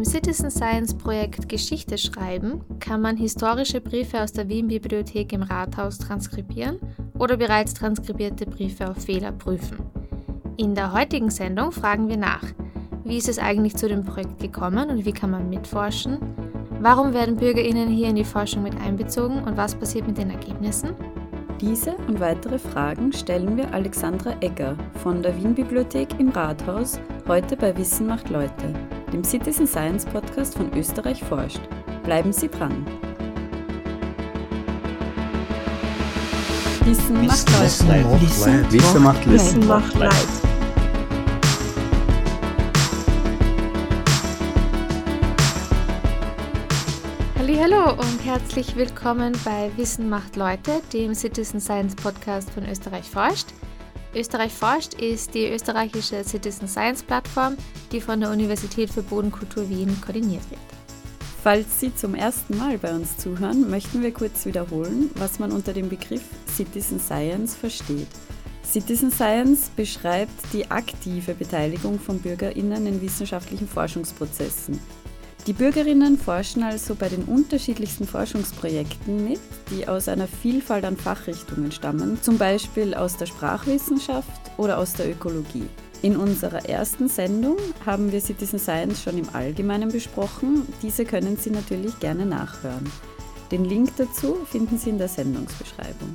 Im Citizen Science Projekt Geschichte schreiben kann man historische Briefe aus der Wien-Bibliothek im Rathaus transkribieren oder bereits transkribierte Briefe auf Fehler prüfen. In der heutigen Sendung fragen wir nach, wie ist es eigentlich zu dem Projekt gekommen und wie kann man mitforschen? Warum werden BürgerInnen hier in die Forschung mit einbezogen und was passiert mit den Ergebnissen? Diese und weitere Fragen stellen wir Alexandra Egger von der Wien-Bibliothek im Rathaus heute bei Wissen macht Leute dem Citizen Science Podcast von Österreich forscht. Bleiben Sie dran. Wissen macht Leid. Wissen macht Leid. Wissen macht Leid. Hallo und herzlich willkommen bei Wissen macht Leute, dem Citizen Science Podcast von Österreich forscht. Österreich forscht ist die österreichische Citizen Science Plattform, die von der Universität für Bodenkultur Wien koordiniert wird. Falls Sie zum ersten Mal bei uns zuhören, möchten wir kurz wiederholen, was man unter dem Begriff Citizen Science versteht. Citizen Science beschreibt die aktive Beteiligung von Bürgerinnen in wissenschaftlichen Forschungsprozessen. Die Bürgerinnen forschen also bei den unterschiedlichsten Forschungsprojekten mit, die aus einer Vielfalt an Fachrichtungen stammen, zum Beispiel aus der Sprachwissenschaft oder aus der Ökologie. In unserer ersten Sendung haben wir Citizen Science schon im Allgemeinen besprochen. Diese können Sie natürlich gerne nachhören. Den Link dazu finden Sie in der Sendungsbeschreibung.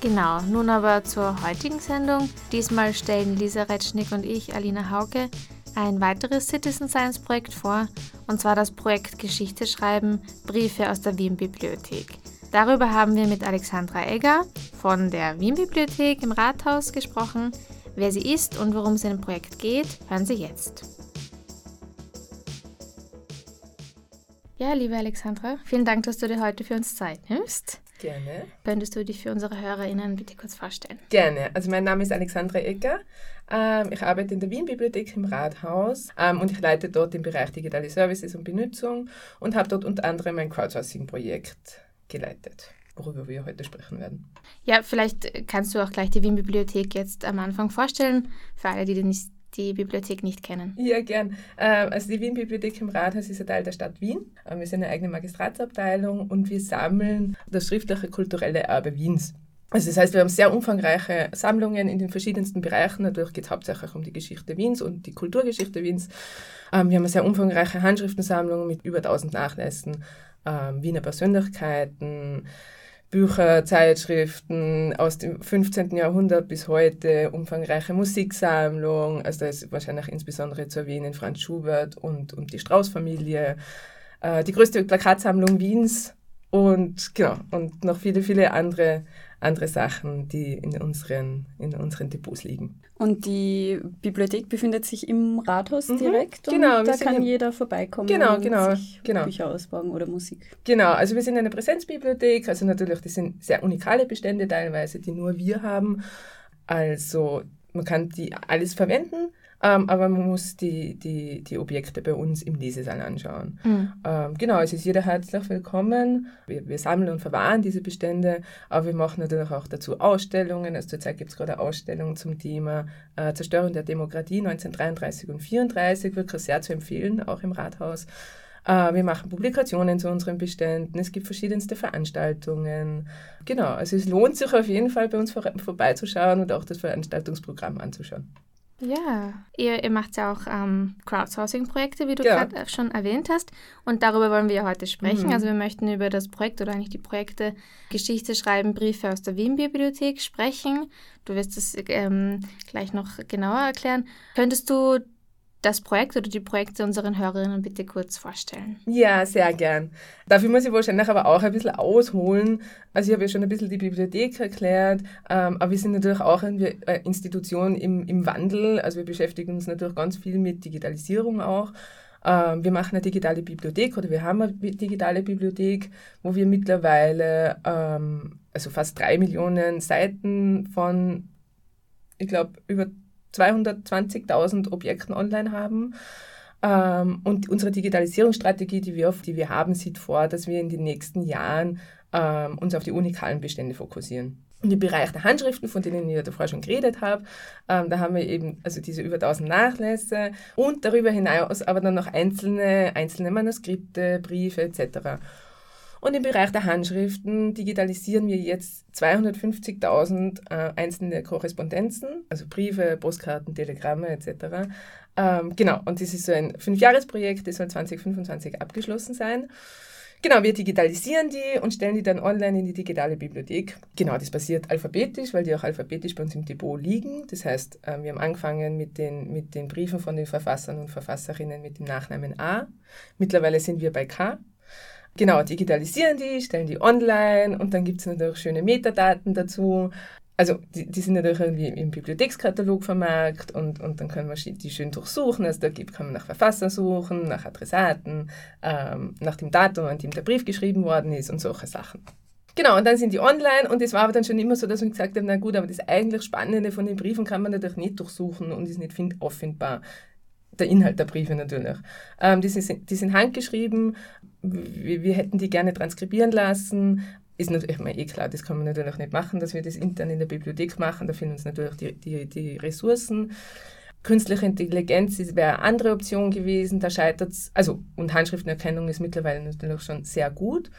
Genau, nun aber zur heutigen Sendung. Diesmal stellen Lisa Retschnick und ich, Alina Hauke, ein weiteres Citizen Science Projekt vor, und zwar das Projekt Geschichte schreiben, Briefe aus der Wien Bibliothek. Darüber haben wir mit Alexandra Egger von der Wien Bibliothek im Rathaus gesprochen. Wer sie ist und worum es in dem Projekt geht, hören Sie jetzt. Ja, liebe Alexandra, vielen Dank, dass du dir heute für uns Zeit nimmst. Gerne. Könntest du dich für unsere HörerInnen bitte kurz vorstellen? Gerne. Also mein Name ist Alexandra Ecker. Ähm, ich arbeite in der Wien-Bibliothek im Rathaus ähm, und ich leite dort den Bereich Digitale Services und Benutzung und habe dort unter anderem ein Crowdsourcing-Projekt geleitet worüber wir heute sprechen werden. Ja, vielleicht kannst du auch gleich die Wien-Bibliothek jetzt am Anfang vorstellen, für alle, die nicht die Bibliothek nicht kennen? Ja, gern. Ähm, also die Wien-Bibliothek im Rathaus ist ein Teil der Stadt Wien. Ähm, wir sind eine eigene Magistratsabteilung und wir sammeln das schriftliche kulturelle Erbe Wiens. Also das heißt, wir haben sehr umfangreiche Sammlungen in den verschiedensten Bereichen. Natürlich geht es hauptsächlich um die Geschichte Wiens und die Kulturgeschichte Wiens. Ähm, wir haben eine sehr umfangreiche Handschriftensammlung mit über 1000 Nachlässen, Wiener Persönlichkeiten, Bücher, Zeitschriften aus dem 15. Jahrhundert bis heute, umfangreiche Musiksammlung, also da ist wahrscheinlich insbesondere zu erwähnen Franz Schubert und, und die Strauß-Familie, äh, die größte Plakatsammlung Wiens und genau, und noch viele, viele andere andere Sachen, die in unseren, in unseren Depots liegen. Und die Bibliothek befindet sich im Rathaus mhm, direkt genau, und da kann jeder vorbeikommen genau, und genau, sich genau. Bücher ausbauen oder Musik. Genau, also wir sind eine Präsenzbibliothek, also natürlich, das sind sehr unikale Bestände teilweise, die nur wir haben. Also man kann die alles verwenden, ähm, aber man muss die, die, die Objekte bei uns im Lesesaal anschauen. Mhm. Ähm, genau, es ist jeder herzlich willkommen. Wir, wir, sammeln und verwahren diese Bestände, aber wir machen natürlich auch dazu Ausstellungen. Also zurzeit gibt es gerade eine Ausstellung zum Thema äh, Zerstörung der Demokratie 1933 und 1934, wirklich sehr zu empfehlen, auch im Rathaus. Äh, wir machen Publikationen zu unseren Beständen. Es gibt verschiedenste Veranstaltungen. Genau, also es lohnt sich auf jeden Fall bei uns vor, vorbeizuschauen und auch das Veranstaltungsprogramm anzuschauen. Ja, ihr, ihr macht ja auch ähm, Crowdsourcing-Projekte, wie du ja. gerade schon erwähnt hast. Und darüber wollen wir ja heute sprechen. Mhm. Also wir möchten über das Projekt oder eigentlich die Projekte Geschichte schreiben, Briefe aus der Wien-Bibliothek sprechen. Du wirst es ähm, gleich noch genauer erklären. Könntest du das Projekt oder die Projekte unseren Hörerinnen bitte kurz vorstellen? Ja, sehr gern. Dafür muss ich wahrscheinlich aber auch ein bisschen ausholen. Also ich habe ja schon ein bisschen die Bibliothek erklärt, ähm, aber wir sind natürlich auch eine Institution im, im Wandel. Also wir beschäftigen uns natürlich ganz viel mit Digitalisierung auch. Ähm, wir machen eine digitale Bibliothek oder wir haben eine digitale Bibliothek, wo wir mittlerweile ähm, also fast drei Millionen Seiten von, ich glaube, über 220.000 Objekten online haben. Ähm, und unsere Digitalisierungsstrategie, die wir, die wir haben, sieht vor, dass wir in den nächsten Jahren ähm, uns auf die unikalen Bestände fokussieren. Und im Bereich der Handschriften, von denen ich ja davor schon geredet habe, ähm, da haben wir eben also diese über 1000 Nachlässe und darüber hinaus aber dann noch einzelne, einzelne Manuskripte, Briefe etc. Und im Bereich der Handschriften digitalisieren wir jetzt 250.000 äh, einzelne Korrespondenzen, also Briefe, Postkarten, Telegramme etc. Ähm, genau, und das ist so ein Fünfjahresprojekt, das soll 2025 abgeschlossen sein. Genau, wir digitalisieren die und stellen die dann online in die digitale Bibliothek. Genau, das passiert alphabetisch, weil die auch alphabetisch bei uns im Depot liegen. Das heißt, äh, wir haben angefangen mit den, mit den Briefen von den Verfassern und Verfasserinnen mit dem Nachnamen A. Mittlerweile sind wir bei K. Genau, digitalisieren die, stellen die online und dann gibt es natürlich schöne Metadaten dazu also die, die, sind natürlich irgendwie im Bibliothekskatalog vermerkt und, und dann können wir die schön durchsuchen. Also da kann man nach Verfasser suchen, nach Adressaten, ähm, nach dem Datum, an dem der Brief geschrieben worden ist und solche Sachen. Genau, und dann sind die online und es war aber dann schon immer so, dass wir gesagt haben, na gut, aber das eigentlich Spannende von den Briefen kann man natürlich nicht durchsuchen und ist nicht auffindbar. Der Inhalt der Briefe natürlich. Ähm, die, sind, die sind handgeschrieben, wir, wir hätten die gerne transkribieren lassen, ist natürlich immer eh klar, das kann man natürlich nicht machen, dass wir das intern in der Bibliothek machen, da fehlen uns natürlich die, die, die Ressourcen. Künstliche Intelligenz wäre eine andere Option gewesen, da scheitert es, also und Handschriftenerkennung ist mittlerweile natürlich schon sehr gut.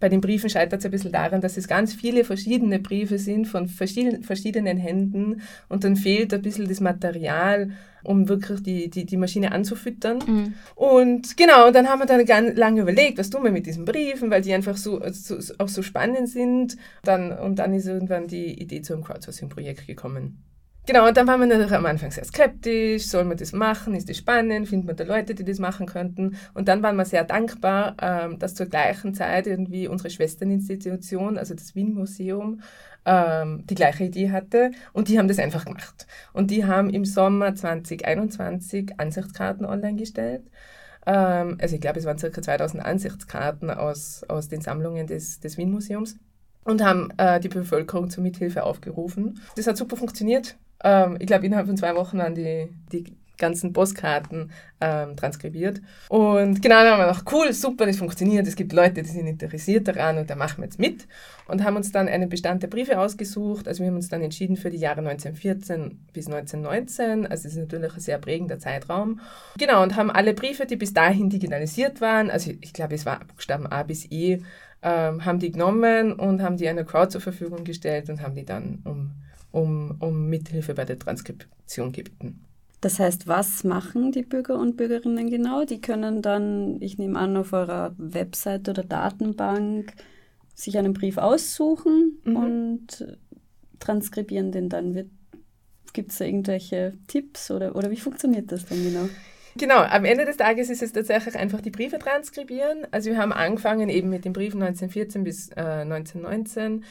Bei den Briefen scheitert es ein bisschen daran, dass es ganz viele verschiedene Briefe sind von verschiedenen Händen und dann fehlt ein bisschen das Material, um wirklich die, die, die Maschine anzufüttern. Mhm. Und genau, und dann haben wir dann ganz lange überlegt, was tun wir mit diesen Briefen, weil die einfach so, so, auch so spannend sind. Dann, und dann ist irgendwann die Idee zu einem Crowdsourcing-Projekt gekommen. Genau, und dann waren wir natürlich am Anfang sehr skeptisch, soll man das machen, ist das spannend, findet man da Leute, die das machen könnten. Und dann waren wir sehr dankbar, ähm, dass zur gleichen Zeit irgendwie unsere Schwesterninstitution, also das Wien-Museum, ähm, die gleiche Idee hatte und die haben das einfach gemacht. Und die haben im Sommer 2021 Ansichtskarten online gestellt. Ähm, also ich glaube, es waren circa 2000 Ansichtskarten aus, aus den Sammlungen des, des Wien-Museums und haben äh, die Bevölkerung zur Mithilfe aufgerufen. Das hat super funktioniert. Ähm, ich glaube, innerhalb von zwei Wochen waren die, die ganzen Postkarten ähm, transkribiert. Und genau, dann haben wir gedacht, cool, super, das funktioniert, es gibt Leute, die sind interessiert daran und da machen wir jetzt mit. Und haben uns dann einen Bestand der Briefe ausgesucht. Also wir haben uns dann entschieden für die Jahre 1914 bis 1919. Also das ist natürlich ein sehr prägender Zeitraum. Genau, und haben alle Briefe, die bis dahin digitalisiert waren, also ich glaube, es war Buchstaben A bis E, ähm, haben die genommen und haben die einer Crowd zur Verfügung gestellt und haben die dann um, um, um Mithilfe bei der Transkription gebeten. Das heißt, was machen die Bürger und Bürgerinnen genau? Die können dann, ich nehme an, auf eurer Website oder Datenbank sich einen Brief aussuchen mhm. und transkribieren den dann. Gibt es da irgendwelche Tipps oder, oder wie funktioniert das dann genau? Genau, am Ende des Tages ist es tatsächlich einfach die Briefe transkribieren. Also wir haben angefangen eben mit den Briefen 1914 bis äh, 1919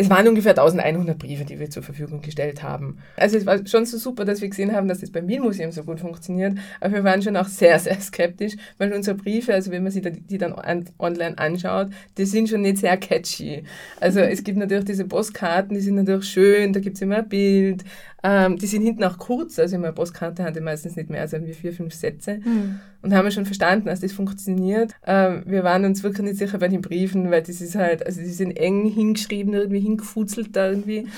es waren ungefähr 1100 Briefe, die wir zur Verfügung gestellt haben. Also es war schon so super, dass wir gesehen haben, dass das beim Wien-Museum so gut funktioniert. Aber wir waren schon auch sehr, sehr skeptisch, weil unsere Briefe, also wenn man sich die dann online anschaut, die sind schon nicht sehr catchy. Also es gibt natürlich diese Postkarten, die sind natürlich schön, da gibt es immer ein Bild. Ähm, die sind hinten auch kurz, also meine Postkarte hatte meistens nicht mehr als irgendwie vier, fünf Sätze. Mhm. Und haben wir schon verstanden, dass das funktioniert. Ähm, wir waren uns wirklich nicht sicher bei den Briefen, weil das ist halt, also die sind eng hingeschrieben, irgendwie hingefuzelt da irgendwie.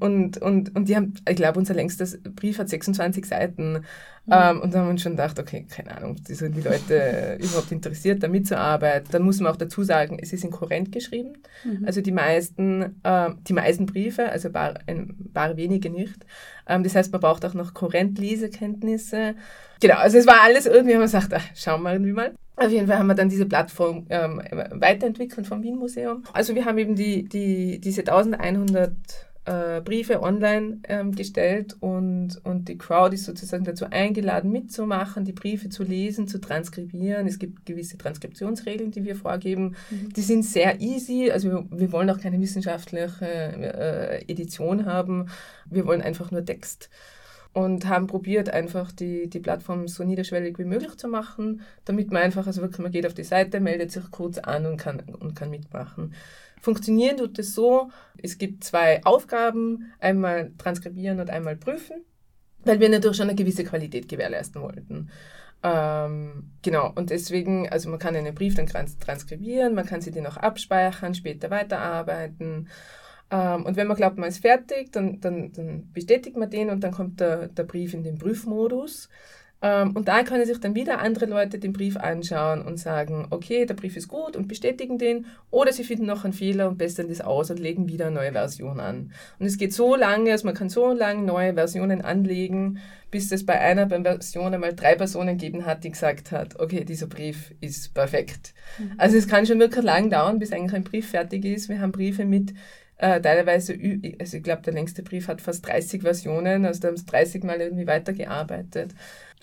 Und, und, und die haben, ich glaube, unser längstes Brief hat 26 Seiten. Mhm. Ähm, und da haben wir uns schon gedacht, okay, keine Ahnung, die sind die Leute überhaupt interessiert, da mitzuarbeiten. Dann muss man auch dazu sagen, es ist in Korrent geschrieben. Mhm. Also die meisten, äh, die meisten Briefe, also bar, ein paar wenige nicht. Ähm, das heißt, man braucht auch noch Korrent-Lesekenntnisse. Genau, also es war alles irgendwie, haben wir gesagt, ach, schauen wir irgendwie mal. Auf jeden Fall haben wir dann diese Plattform ähm, weiterentwickelt vom Wien Museum. Also wir haben eben die, die, diese 1100 äh, Briefe online ähm, gestellt und, und die Crowd ist sozusagen dazu eingeladen, mitzumachen, die Briefe zu lesen, zu transkribieren. Es gibt gewisse Transkriptionsregeln, die wir vorgeben. Mhm. Die sind sehr easy, also wir, wir wollen auch keine wissenschaftliche äh, Edition haben. Wir wollen einfach nur Text und haben probiert, einfach die, die Plattform so niederschwellig wie möglich zu machen, damit man einfach, also wirklich, man geht auf die Seite, meldet sich kurz an und kann, und kann mitmachen. Funktionieren tut es so, es gibt zwei Aufgaben, einmal transkribieren und einmal prüfen, weil wir natürlich schon eine gewisse Qualität gewährleisten wollten. Ähm, genau, und deswegen, also man kann einen Brief dann transkribieren, man kann sie den auch abspeichern, später weiterarbeiten. Ähm, und wenn man glaubt, man ist fertig, dann, dann, dann bestätigt man den und dann kommt der, der Brief in den Prüfmodus. Ähm, und da können sich dann wieder andere Leute den Brief anschauen und sagen, okay, der Brief ist gut und bestätigen den. Oder sie finden noch einen Fehler und bessern das aus und legen wieder eine neue Version an. Und es geht so lange, also man kann so lange neue Versionen anlegen, bis es bei einer Version einmal drei Personen gegeben hat, die gesagt hat, okay, dieser Brief ist perfekt. Mhm. Also es kann schon wirklich lang dauern, bis eigentlich ein Brief fertig ist. Wir haben Briefe mit äh, teilweise, also ich glaube, der längste Brief hat fast 30 Versionen, also da haben sie 30 Mal irgendwie weitergearbeitet.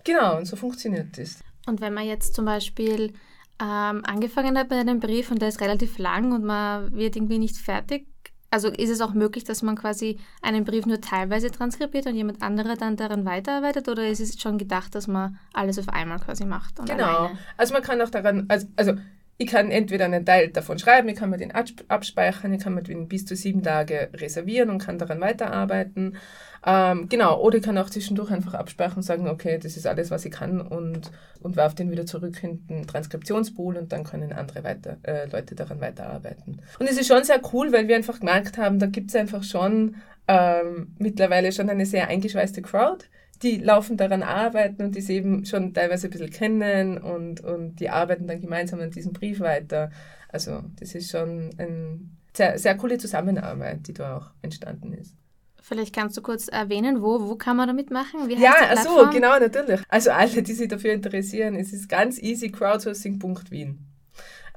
Genau, und so funktioniert das. Und wenn man jetzt zum Beispiel ähm, angefangen hat mit einem Brief und der ist relativ lang und man wird irgendwie nicht fertig, also ist es auch möglich, dass man quasi einen Brief nur teilweise transkribiert und jemand anderer dann daran weiterarbeitet oder ist es schon gedacht, dass man alles auf einmal quasi macht? genau, alleine? also man kann auch daran, also, also ich kann entweder einen Teil davon schreiben, ich kann mir den abspeichern, ich kann mir den bis zu sieben Tage reservieren und kann daran weiterarbeiten. Ähm, genau, oder ich kann auch zwischendurch einfach abspeichern und sagen, okay, das ist alles, was ich kann und, und werfe den wieder zurück in den Transkriptionspool und dann können andere weiter, äh, Leute daran weiterarbeiten. Und es ist schon sehr cool, weil wir einfach gemerkt haben, da gibt es einfach schon ähm, mittlerweile schon eine sehr eingeschweißte Crowd die laufen daran arbeiten und die sie eben schon teilweise ein bisschen kennen und, und die arbeiten dann gemeinsam an diesem Brief weiter. Also das ist schon eine sehr, sehr coole Zusammenarbeit, die da auch entstanden ist. Vielleicht kannst du kurz erwähnen, wo, wo kann man da mitmachen? Ja, also genau, natürlich. Also alle, die sich dafür interessieren, es ist ganz easy crowdsourcing.wien.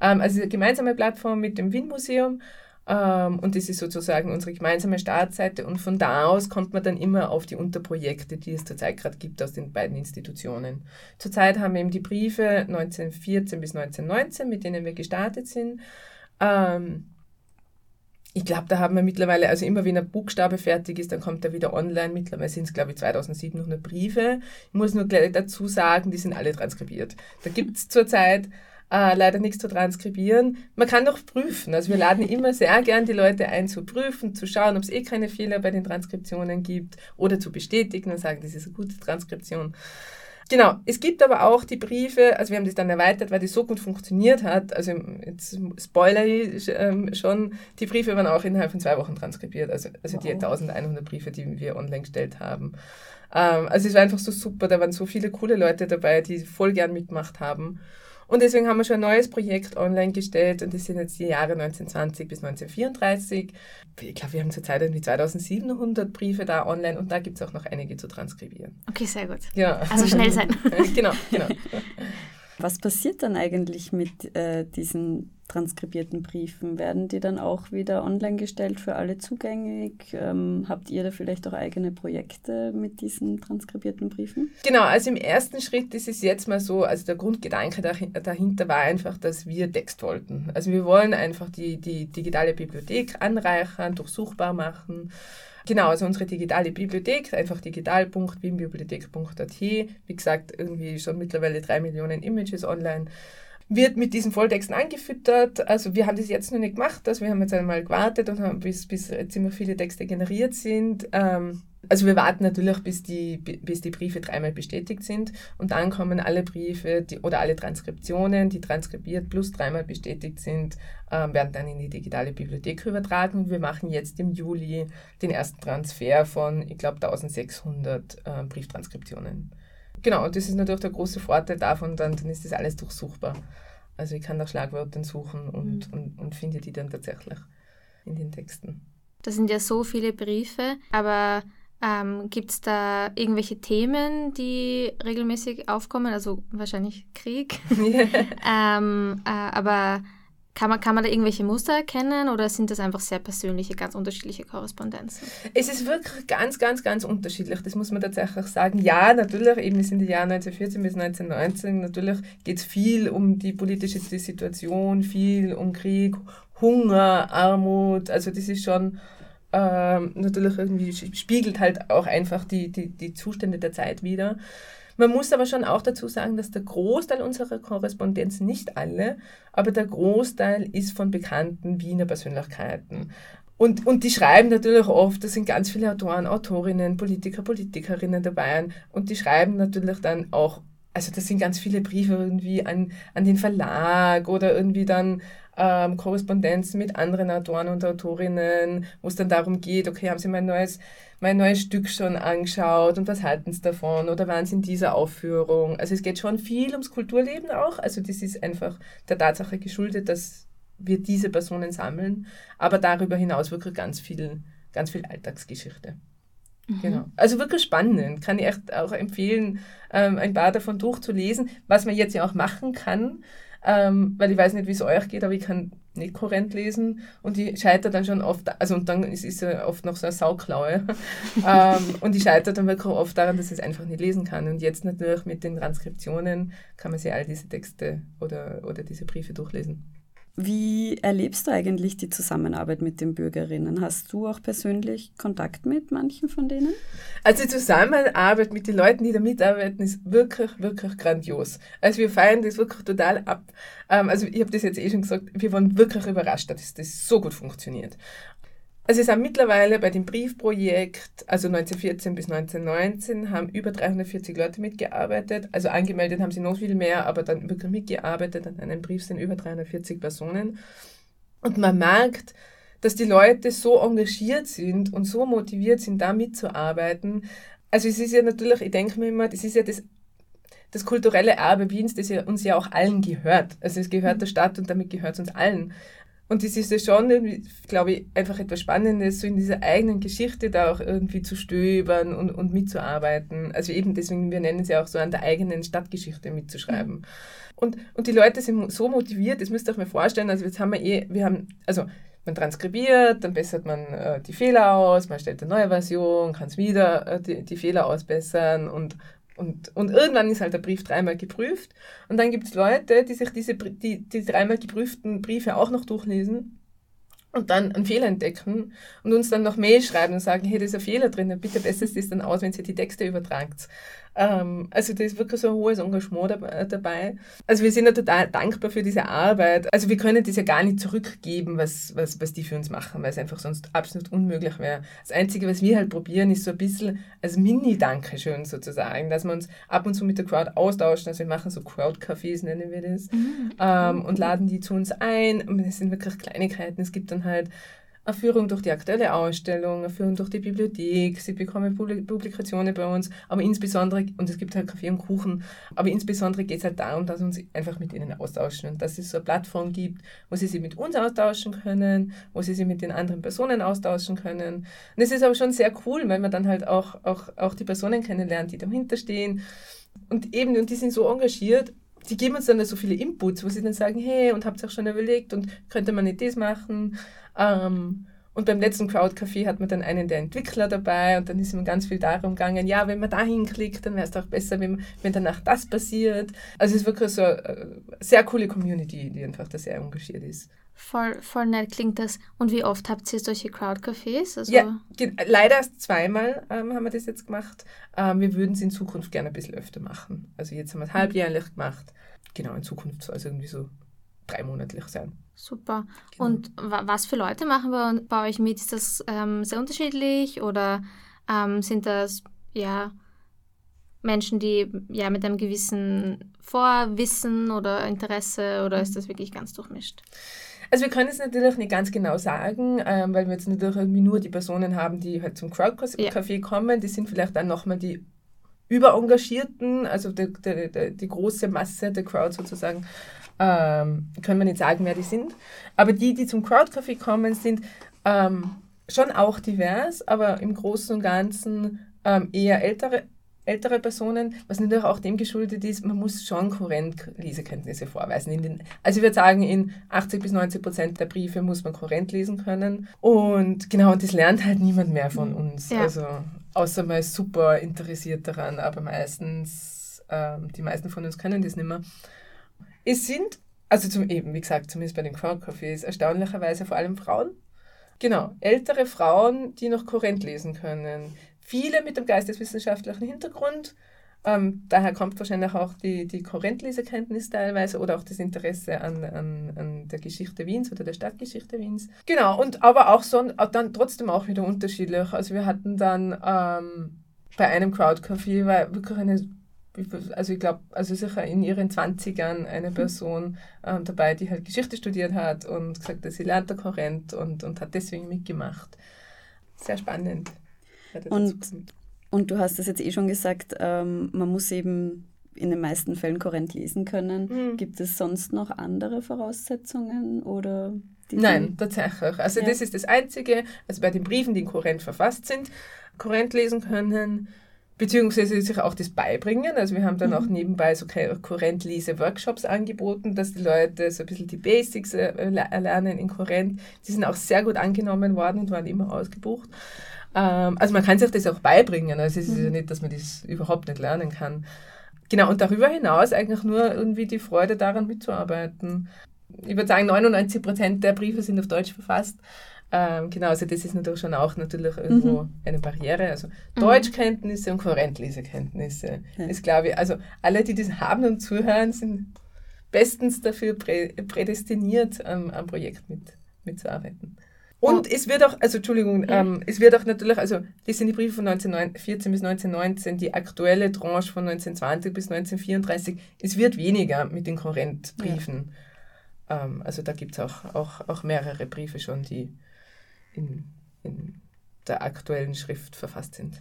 Ähm, also eine gemeinsame Plattform mit dem Wien-Museum und das ist sozusagen unsere gemeinsame Startseite und von da aus kommt man dann immer auf die Unterprojekte, die es zurzeit gerade gibt aus den beiden Institutionen. Zurzeit haben wir eben die Briefe 1914 bis 1919, mit denen wir gestartet sind. Ähm, ich glaube, da haben wir mittlerweile, also immer wenn ein Buchstabe fertig ist, dann kommt er wieder online. Mittlerweile sind es, glaube ich, 2700 Briefe. Ich muss nur gleich dazu sagen, die sind alle transkribiert. Da gibt es zurzeit äh, leider nichts zu transkribieren. Man kann doch prüfen. Also wir laden immer sehr gern die Leute ein, zu prüfen, zu schauen, ob es eh keine Fehler bei den Transkriptionen gibt oder zu bestätigen und sagen, das ist eine gute Transkription. Genau, es gibt aber auch die Briefe, also wir haben das dann erweitert, weil das so gut funktioniert hat. Also jetzt spoiler ich ähm, schon, die Briefe waren auch innerhalb von zwei Wochen transkribiert, also, also wow. die 1100 Briefe, die wir online gestellt haben. Ähm, also es war einfach so super, da waren so viele coole Leute dabei, die voll gern mitgemacht haben. Und deswegen haben wir schon ein neues Projekt online gestellt und das sind jetzt die Jahre 1920 bis 1934. Ich glaube, wir haben zurzeit irgendwie 2700 Briefe da online und da gibt es auch noch einige zu transkribieren. Okay, sehr gut. Ja. Also schnell sein. genau, genau. Was passiert dann eigentlich mit äh, diesen transkribierten Briefen? Werden die dann auch wieder online gestellt für alle zugänglich? Ähm, habt ihr da vielleicht auch eigene Projekte mit diesen transkribierten Briefen? Genau, also im ersten Schritt ist es jetzt mal so, also der Grundgedanke dahinter war einfach, dass wir Text wollten. Also wir wollen einfach die, die digitale Bibliothek anreichern, durchsuchbar machen. Genau, also unsere digitale Bibliothek, einfach digital.bibliothek.at. Wie gesagt, irgendwie schon mittlerweile drei Millionen Images online wird mit diesen Volltexten angefüttert. Also wir haben das jetzt noch nicht gemacht, also wir haben jetzt einmal gewartet und haben bis, bis ziemlich viele Texte generiert sind. Ähm, also wir warten natürlich, bis die, bis die Briefe dreimal bestätigt sind und dann kommen alle Briefe die, oder alle Transkriptionen, die transkribiert plus dreimal bestätigt sind, ähm, werden dann in die digitale Bibliothek übertragen wir machen jetzt im Juli den ersten Transfer von, ich glaube, 1600 äh, Brieftranskriptionen. Genau, und das ist natürlich der große Vorteil davon, dann, dann ist das alles durchsuchbar. Also ich kann nach Schlagwörtern suchen und, mhm. und, und finde die dann tatsächlich in den Texten. Das sind ja so viele Briefe, aber ähm, gibt es da irgendwelche Themen, die regelmäßig aufkommen? Also wahrscheinlich Krieg. ähm, äh, aber kann man, kann man da irgendwelche Muster erkennen oder sind das einfach sehr persönliche, ganz unterschiedliche Korrespondenzen? Es ist wirklich ganz, ganz, ganz unterschiedlich. Das muss man tatsächlich sagen. Ja, natürlich, eben in den Jahren 1914 bis 1919, natürlich geht es viel um die politische Situation, viel um Krieg, Hunger, Armut. Also das ist schon ähm, natürlich irgendwie, spiegelt halt auch einfach die, die, die Zustände der Zeit wieder. Man muss aber schon auch dazu sagen, dass der Großteil unserer Korrespondenz, nicht alle, aber der Großteil ist von bekannten Wiener Persönlichkeiten. Und, und die schreiben natürlich oft, da sind ganz viele Autoren, Autorinnen, Politiker, Politikerinnen dabei und die schreiben natürlich dann auch also das sind ganz viele Briefe irgendwie an, an den Verlag oder irgendwie dann ähm, Korrespondenzen mit anderen Autoren und Autorinnen, wo es dann darum geht, okay, haben Sie mein neues, mein neues Stück schon angeschaut und was halten Sie davon oder waren Sie in dieser Aufführung? Also es geht schon viel ums Kulturleben auch. Also das ist einfach der Tatsache geschuldet, dass wir diese Personen sammeln, aber darüber hinaus wirklich ganz viel, ganz viel Alltagsgeschichte. Mhm. Genau. Also wirklich spannend. Kann ich echt auch empfehlen, ähm, ein paar davon durchzulesen, was man jetzt ja auch machen kann ähm, weil ich weiß nicht, wie es euch geht, aber ich kann nicht kohärent lesen und ich scheitere dann schon oft, also und dann ist es ja oft noch so eine Sauklaue ähm, und ich scheitere dann wirklich oft daran, dass ich es einfach nicht lesen kann und jetzt natürlich mit den Transkriptionen kann man sich all diese Texte oder, oder diese Briefe durchlesen. Wie erlebst du eigentlich die Zusammenarbeit mit den Bürgerinnen? Hast du auch persönlich Kontakt mit manchen von denen? Also die Zusammenarbeit mit den Leuten, die da mitarbeiten, ist wirklich, wirklich grandios. Also wir feiern das wirklich total ab. Ähm, also ich habe das jetzt eh schon gesagt, wir waren wirklich überrascht, dass das so gut funktioniert. Also es haben mittlerweile bei dem Briefprojekt, also 1914 bis 1919, haben über 340 Leute mitgearbeitet. Also angemeldet haben sie noch viel mehr, aber dann wirklich mitgearbeitet. An einem Brief sind über 340 Personen. Und man merkt, dass die Leute so engagiert sind und so motiviert sind, da mitzuarbeiten. Also es ist ja natürlich, ich denke mir immer, das ist ja das das kulturelle Erbe Wiens, das ja uns ja auch allen gehört. Also es gehört der Stadt und damit gehört es uns allen. Und das ist ja schon, glaube ich, einfach etwas Spannendes, so in dieser eigenen Geschichte da auch irgendwie zu stöbern und, und mitzuarbeiten. Also eben deswegen, wir nennen es ja auch so an der eigenen Stadtgeschichte mitzuschreiben. Mhm. Und, und die Leute sind so motiviert, das müsst ihr euch mal vorstellen, also jetzt haben wir eh, wir haben, also man transkribiert, dann bessert man äh, die Fehler aus, man stellt eine neue Version, kann es wieder äh, die, die Fehler ausbessern und, und, und irgendwann ist halt der Brief dreimal geprüft. Und dann gibt es Leute, die sich diese die, die dreimal geprüften Briefe auch noch durchlesen und dann einen Fehler entdecken und uns dann noch Mail schreiben und sagen, hey, da ist ein Fehler drin, bitte bessert es dann aus, wenn ihr die Texte übertragt. Ähm, also da ist wirklich so ein hohes Engagement dabei. Also wir sind ja total dankbar für diese Arbeit. Also wir können das ja gar nicht zurückgeben, was, was, was die für uns machen, weil es einfach sonst absolut unmöglich wäre. Das Einzige, was wir halt probieren, ist so ein bisschen als Mini-Dankeschön sozusagen, dass wir uns ab und zu mit der Crowd austauschen. Also wir machen so Crowd-Cafés, nennen wir das, mhm. ähm, und laden die zu uns ein. Und es sind wirklich Kleinigkeiten. Es gibt dann halt eine Führung durch die aktuelle Ausstellung, eine Führung durch die Bibliothek, sie bekommen Publikationen bei uns, aber insbesondere, und es gibt halt Kaffee und Kuchen, aber insbesondere geht es halt darum, dass wir uns einfach mit ihnen austauschen und dass es so eine Plattform gibt, wo sie sich mit uns austauschen können, wo sie sich mit den anderen Personen austauschen können. Und es ist aber schon sehr cool, weil man dann halt auch, auch, auch die Personen kennenlernt, die dahinter stehen. Und eben, und die sind so engagiert, die geben uns dann so viele Inputs, wo sie dann sagen, hey, und habt ihr auch schon überlegt und könnte man nicht das machen? Ähm, und beim letzten Crowd-Café hat man dann einen der Entwickler dabei und dann ist immer ganz viel darum gegangen, ja, wenn man da hinklickt, dann wäre es auch besser, wenn, wenn danach das passiert. Also es ist wirklich so eine sehr coole Community, die einfach da sehr engagiert ist. Voll, voll nett klingt das. Und wie oft habt ihr solche Crowd-Cafés? Also ja, leider erst zweimal ähm, haben wir das jetzt gemacht. Ähm, wir würden es in Zukunft gerne ein bisschen öfter machen. Also jetzt haben wir es halbjährlich gemacht. Genau, in Zukunft soll es irgendwie so dreimonatlich sein. Super. Genau. Und was für Leute machen bei, bei euch mit? Ist das ähm, sehr unterschiedlich oder ähm, sind das ja Menschen, die ja mit einem gewissen Vorwissen oder Interesse oder ist das wirklich ganz durchmischt? Also wir können es natürlich nicht ganz genau sagen, ähm, weil wir jetzt natürlich irgendwie nur die Personen haben, die halt zum Crowdcafé ja. kommen. Die sind vielleicht dann nochmal die Überengagierten, also die, die, die, große Masse der Crowd sozusagen ähm, können wir nicht sagen, wer die sind. Aber die, die zum Crowdcafé kommen, sind ähm, schon auch divers, aber im Großen und Ganzen ähm, eher ältere, ältere Personen, was natürlich auch dem geschuldet ist, man muss schon kohärent Lesekenntnisse vorweisen. Den, also ich würde sagen, in 80 bis 90 Prozent der Briefe muss man kohärent lesen können. Und genau, und das lernt halt niemand mehr von uns. Ja. Also außer man ist super interessiert daran, aber meistens, ähm, die meisten von uns können das nicht mehr. Es sind, also zum eben, wie gesagt, zumindest bei den Crowdcafés, erstaunlicherweise vor allem Frauen. Genau, ältere Frauen, die noch kohärent lesen können. Viele mit dem geisteswissenschaftlichen Hintergrund. Ähm, daher kommt wahrscheinlich auch die, die Kohärentlesekenntnis teilweise oder auch das Interesse an, an, an der Geschichte Wiens oder der Stadtgeschichte Wiens. Genau, und aber auch so, dann trotzdem auch wieder unterschiedlich. Also wir hatten dann ähm, bei einem Crowdcafé war wirklich eine also ich glaube, also sicher in ihren 20ern eine mhm. Person ähm, dabei, die halt Geschichte studiert hat und gesagt hat, sie lernt der Korrent und, und hat deswegen mitgemacht. Sehr spannend. Und, und du hast es jetzt eh schon gesagt, ähm, man muss eben in den meisten Fällen Korrent lesen können. Mhm. Gibt es sonst noch andere Voraussetzungen oder? Nein, tatsächlich. Also ja. das ist das Einzige, also bei den Briefen, die in Korrent verfasst sind, Korrent lesen können, beziehungsweise sich auch das beibringen. Also wir haben dann mhm. auch nebenbei so Korrent-Lese-Workshops angeboten, dass die Leute so ein bisschen die Basics äh, erlernen in Korrent. Die sind auch sehr gut angenommen worden und waren immer ausgebucht. Ähm, also man kann sich das auch beibringen. Also es ist mhm. ja nicht, dass man das überhaupt nicht lernen kann. Genau, und darüber hinaus eigentlich nur irgendwie die Freude daran mitzuarbeiten. Ich würde sagen, 99 Prozent der Briefe sind auf Deutsch verfasst. Ähm, genau, also das ist natürlich schon auch natürlich irgendwo mhm. eine Barriere. Also mhm. Deutschkenntnisse und Korrentlesekenntnisse ja. ist, glaube ich, also alle, die das haben und zuhören, sind bestens dafür prä prädestiniert, ähm, am Projekt mit, mitzuarbeiten. Und oh. es wird auch, also Entschuldigung, ja. ähm, es wird auch natürlich, also das sind die Briefe von 1914 bis 1919, die aktuelle Tranche von 1920 bis 1934. Es wird weniger mit den Korrentbriefen. Ja. Ähm, also da gibt es auch, auch, auch mehrere Briefe schon, die in, in der aktuellen Schrift verfasst sind.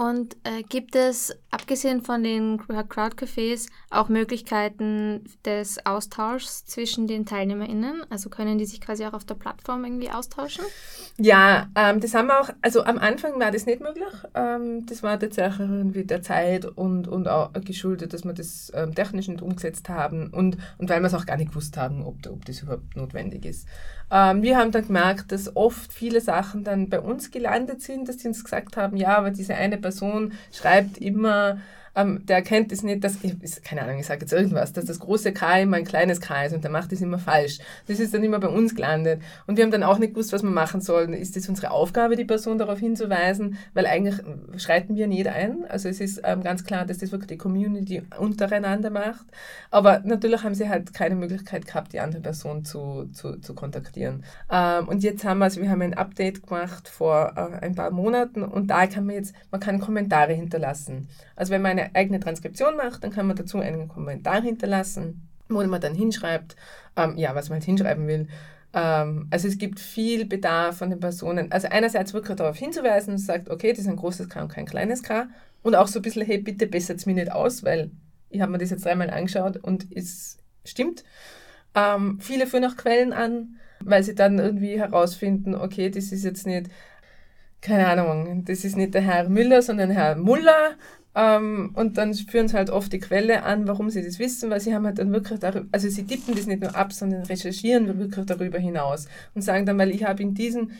Und äh, gibt es, abgesehen von den Crowdcafés, auch Möglichkeiten des Austauschs zwischen den TeilnehmerInnen? Also können die sich quasi auch auf der Plattform irgendwie austauschen? Ja, ähm, das haben wir auch, also am Anfang war das nicht möglich. Ähm, das war tatsächlich irgendwie der Zeit und, und auch geschuldet, dass wir das ähm, technisch nicht umgesetzt haben und, und weil wir es auch gar nicht gewusst haben, ob, ob das überhaupt notwendig ist. Ähm, wir haben dann gemerkt, dass oft viele Sachen dann bei uns gelandet sind, dass die uns gesagt haben, ja, aber diese eine Person schreibt immer ähm, der erkennt es nicht, dass, ich, keine Ahnung, ich sage jetzt irgendwas, dass das große K immer ein kleines K ist und der macht das immer falsch. Das ist dann immer bei uns gelandet. Und wir haben dann auch nicht gewusst, was wir machen sollen. Ist das unsere Aufgabe, die Person darauf hinzuweisen? Weil eigentlich schreiten wir nicht ein. Also es ist ähm, ganz klar, dass das wirklich die Community untereinander macht. Aber natürlich haben sie halt keine Möglichkeit gehabt, die andere Person zu, zu, zu kontaktieren. Ähm, und jetzt haben wir, also wir haben ein Update gemacht vor äh, ein paar Monaten und da kann man jetzt, man kann Kommentare hinterlassen. Also wenn man eine eigene Transkription macht, dann kann man dazu einen Kommentar hinterlassen, wo man dann hinschreibt, ähm, ja, was man halt hinschreiben will. Ähm, also es gibt viel Bedarf von den Personen. Also einerseits wirklich darauf hinzuweisen und sagt, okay, das ist ein großes K und kein kleines K. Und auch so ein bisschen, hey, bitte bessert es mir nicht aus, weil ich habe mir das jetzt dreimal angeschaut und es stimmt. Ähm, viele führen auch Quellen an, weil sie dann irgendwie herausfinden, okay, das ist jetzt nicht, keine Ahnung, das ist nicht der Herr Müller, sondern Herr Muller ähm, und dann führen sie halt oft die Quelle an, warum sie das wissen, weil sie haben halt dann wirklich darüber, also sie tippen das nicht nur ab, sondern recherchieren wirklich darüber hinaus und sagen dann, weil ich habe in diesem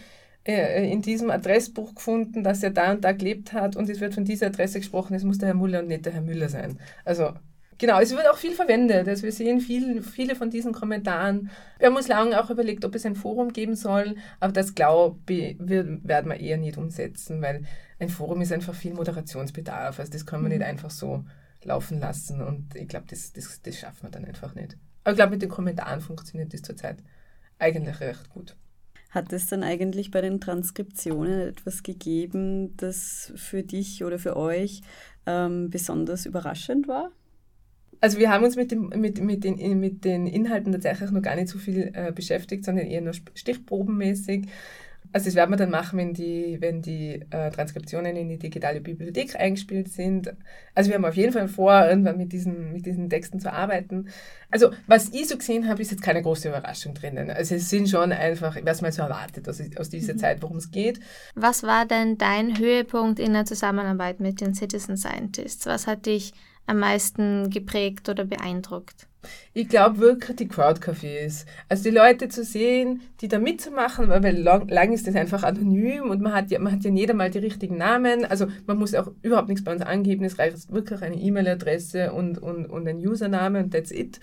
äh, in diesem Adressbuch gefunden, dass er da und da gelebt hat und es wird von dieser Adresse gesprochen, es muss der Herr Müller und nicht der Herr Müller sein. Also Genau, es wird auch viel verwendet. Also wir sehen viel, viele von diesen Kommentaren. Wir haben uns lange auch überlegt, ob es ein Forum geben soll, aber das glaube ich, werden wir eher nicht umsetzen, weil ein Forum ist einfach viel Moderationsbedarf. Also das kann man mhm. nicht einfach so laufen lassen und ich glaube, das, das, das schaffen wir dann einfach nicht. Aber ich glaube, mit den Kommentaren funktioniert das zurzeit eigentlich recht gut. Hat es dann eigentlich bei den Transkriptionen etwas gegeben, das für dich oder für euch ähm, besonders überraschend war? Also wir haben uns mit, dem, mit, mit, den, mit den Inhalten tatsächlich noch gar nicht so viel äh, beschäftigt, sondern eher nur stichprobenmäßig. Also das werden wir dann machen, wenn die, wenn die äh, Transkriptionen in die digitale Bibliothek eingespielt sind. Also wir haben auf jeden Fall vor, irgendwann mit diesen, mit diesen Texten zu arbeiten. Also was ich so gesehen habe, ist jetzt keine große Überraschung drinnen. Also es sind schon einfach, was man so erwartet aus, aus dieser mhm. Zeit, worum es geht. Was war denn dein Höhepunkt in der Zusammenarbeit mit den Citizen Scientists? Was hat dich am meisten geprägt oder beeindruckt? Ich glaube wirklich die Crowdcafés. Also die Leute zu sehen, die da mitzumachen, weil lang, lang ist das einfach anonym und man hat, ja, man hat ja nicht einmal die richtigen Namen. Also man muss auch überhaupt nichts bei uns angeben. Es reicht wirklich eine E-Mail-Adresse und, und, und ein Username und that's it.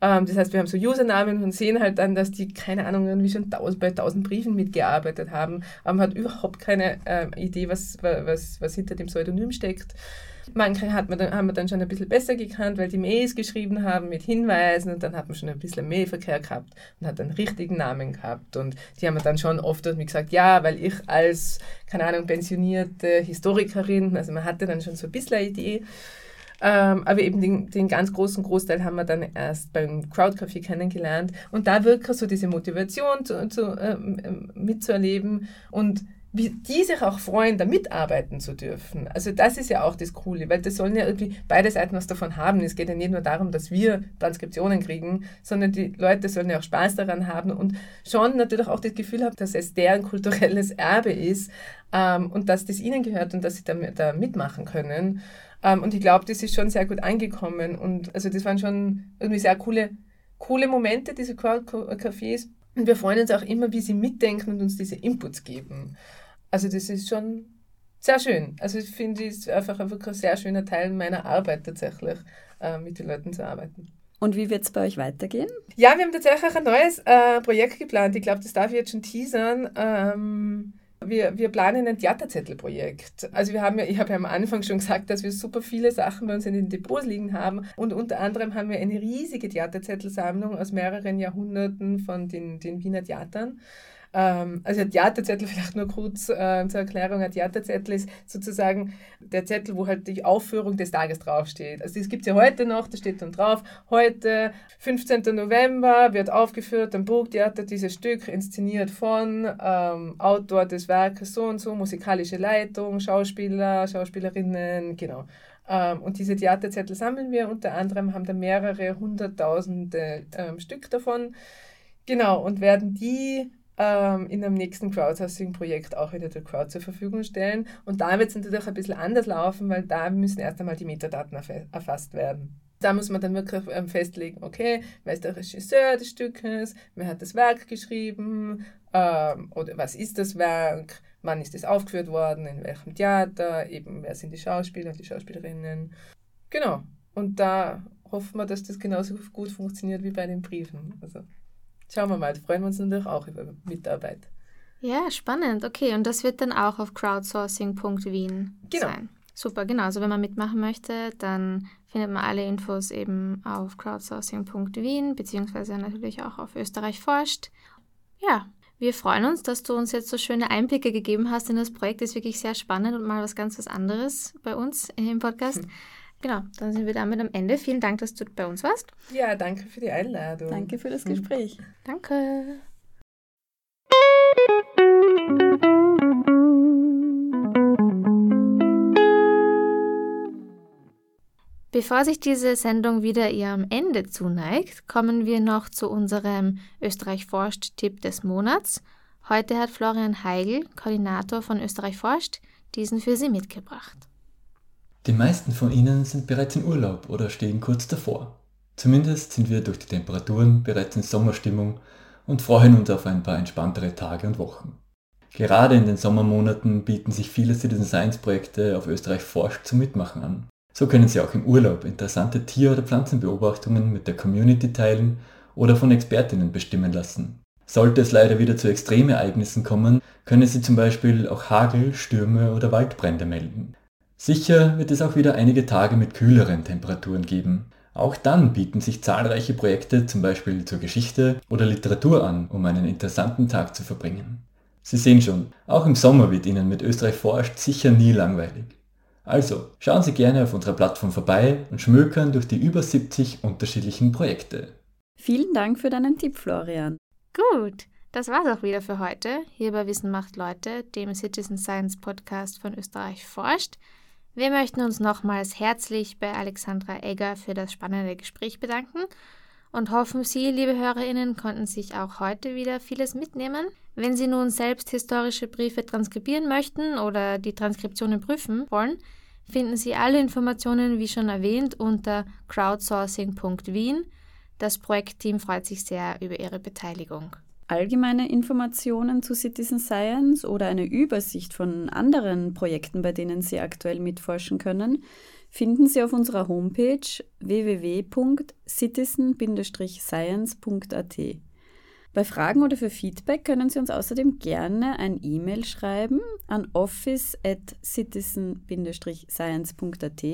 Ähm, das heißt, wir haben so Usernamen und sehen halt dann, dass die, keine Ahnung, irgendwie schon tausend, bei tausend Briefen mitgearbeitet haben. Aber man hat überhaupt keine äh, Idee, was, was, was hinter dem Pseudonym steckt. Manche hat man dann, haben wir dann schon ein bisschen besser gekannt, weil die Mails geschrieben haben mit Hinweisen und dann hat man schon ein bisschen Mailverkehr gehabt und hat einen richtigen Namen gehabt. Und die haben wir dann schon oft mir gesagt, ja, weil ich als, keine Ahnung, pensionierte Historikerin, also man hatte dann schon so ein bisschen eine Idee. Ähm, aber eben den, den, ganz großen Großteil haben wir dann erst beim Crowdcafé kennengelernt. Und da wirklich so diese Motivation zu, zu, ähm, mitzuerleben und wie die sich auch freuen, da mitarbeiten zu dürfen. Also das ist ja auch das Coole, weil das sollen ja irgendwie beide Seiten was davon haben. Es geht ja nicht nur darum, dass wir Transkriptionen kriegen, sondern die Leute sollen ja auch Spaß daran haben und schon natürlich auch das Gefühl haben, dass es deren kulturelles Erbe ist ähm, und dass das ihnen gehört und dass sie da, da mitmachen können. Ähm, und ich glaube, das ist schon sehr gut angekommen und also das waren schon irgendwie sehr coole, coole Momente, diese Crowd-Cafés. Und wir freuen uns auch immer, wie sie mitdenken und uns diese Inputs geben. Also das ist schon sehr schön. Also ich finde, es ist einfach, einfach ein sehr schöner Teil meiner Arbeit tatsächlich, äh, mit den Leuten zu arbeiten. Und wie wird es bei euch weitergehen? Ja, wir haben tatsächlich ein neues äh, Projekt geplant. Ich glaube, das darf ich jetzt schon teasern. Ähm, wir, wir planen ein Theaterzettelprojekt. Also wir haben ja, ich habe ja am Anfang schon gesagt, dass wir super viele Sachen bei uns in den Depots liegen haben. Und unter anderem haben wir eine riesige Theaterzettelsammlung aus mehreren Jahrhunderten von den, den Wiener Theatern. Ähm, also ein Theaterzettel, vielleicht nur kurz äh, zur Erklärung, ein Theaterzettel ist sozusagen der Zettel, wo halt die Aufführung des Tages draufsteht. Also das gibt es ja heute noch, da steht dann drauf, heute, 15. November, wird aufgeführt am Burgtheater dieses Stück, inszeniert von ähm, Autor des Werkes so und so, musikalische Leitung, Schauspieler, Schauspielerinnen, genau. Ähm, und diese Theaterzettel sammeln wir unter anderem, haben da mehrere hunderttausende ähm, Stück davon. Genau, und werden die ähm, in einem nächsten Crowdsourcing-Projekt auch wieder der Crowd zur Verfügung stellen. Und da wird es natürlich ein bisschen anders laufen, weil da müssen erst einmal die Metadaten erfasst werden. Da muss man dann wirklich ähm, festlegen, okay, wer ist der Regisseur des Stückes, wer hat das Werk geschrieben, ähm, oder was ist das Werk, wann ist es aufgeführt worden, in welchem Theater, eben wer sind die Schauspieler und die Schauspielerinnen. Genau. Und da hoffen wir, dass das genauso gut funktioniert wie bei den Briefen. Also Schauen wir mal, da freuen wir uns natürlich auch über Mitarbeit. Ja, spannend. Okay, und das wird dann auch auf crowdsourcing.wien genau. sein. Super, genau. Also wenn man mitmachen möchte, dann findet man alle Infos eben auf crowdsourcing.wien, beziehungsweise natürlich auch auf Österreich forscht. Ja, wir freuen uns, dass du uns jetzt so schöne Einblicke gegeben hast in das Projekt. Das ist wirklich sehr spannend und mal was ganz was anderes bei uns im Podcast. Hm. Genau, dann sind wir damit am Ende. Vielen Dank, dass du bei uns warst. Ja, danke für die Einladung. Danke für das Gespräch. Danke. Bevor sich diese Sendung wieder ihrem Ende zuneigt, kommen wir noch zu unserem Österreich forscht-Tipp des Monats. Heute hat Florian Heigl, Koordinator von Österreich forscht, diesen für Sie mitgebracht. Die meisten von ihnen sind bereits in Urlaub oder stehen kurz davor. Zumindest sind wir durch die Temperaturen bereits in Sommerstimmung und freuen uns auf ein paar entspanntere Tage und Wochen. Gerade in den Sommermonaten bieten sich viele Citizen Science Projekte auf Österreich forscht zum Mitmachen an. So können Sie auch im Urlaub interessante Tier- oder Pflanzenbeobachtungen mit der Community teilen oder von Expertinnen bestimmen lassen. Sollte es leider wieder zu Extremereignissen kommen, können Sie zum Beispiel auch Hagel, Stürme oder Waldbrände melden. Sicher wird es auch wieder einige Tage mit kühleren Temperaturen geben. Auch dann bieten sich zahlreiche Projekte zum Beispiel zur Geschichte oder Literatur an, um einen interessanten Tag zu verbringen. Sie sehen schon, auch im Sommer wird Ihnen mit Österreich forscht sicher nie langweilig. Also, schauen Sie gerne auf unserer Plattform vorbei und schmökern durch die über 70 unterschiedlichen Projekte. Vielen Dank für deinen Tipp, Florian. Gut, das war's auch wieder für heute hier bei Wissen macht Leute, dem Citizen Science Podcast von Österreich forscht. Wir möchten uns nochmals herzlich bei Alexandra Egger für das spannende Gespräch bedanken und hoffen, Sie, liebe Hörerinnen, konnten sich auch heute wieder vieles mitnehmen. Wenn Sie nun selbst historische Briefe transkribieren möchten oder die Transkriptionen prüfen wollen, finden Sie alle Informationen, wie schon erwähnt, unter crowdsourcing.wien. Das Projektteam freut sich sehr über Ihre Beteiligung. Allgemeine Informationen zu Citizen Science oder eine Übersicht von anderen Projekten, bei denen Sie aktuell mitforschen können, finden Sie auf unserer Homepage www.citizen-science.at. Bei Fragen oder für Feedback können Sie uns außerdem gerne ein E-Mail schreiben an office at citizen-science.at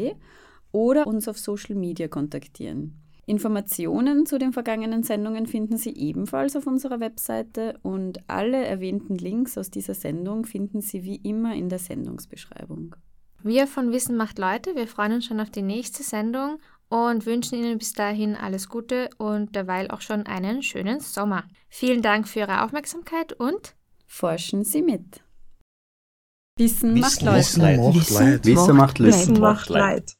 oder uns auf Social Media kontaktieren. Informationen zu den vergangenen Sendungen finden Sie ebenfalls auf unserer Webseite und alle erwähnten Links aus dieser Sendung finden Sie wie immer in der Sendungsbeschreibung. Wir von Wissen macht Leute, wir freuen uns schon auf die nächste Sendung und wünschen Ihnen bis dahin alles Gute und derweil auch schon einen schönen Sommer. Vielen Dank für Ihre Aufmerksamkeit und forschen Sie mit. Wissen, Wissen macht Leute. Wissen macht Leid. Wissen macht Leid. Wissen macht Leid.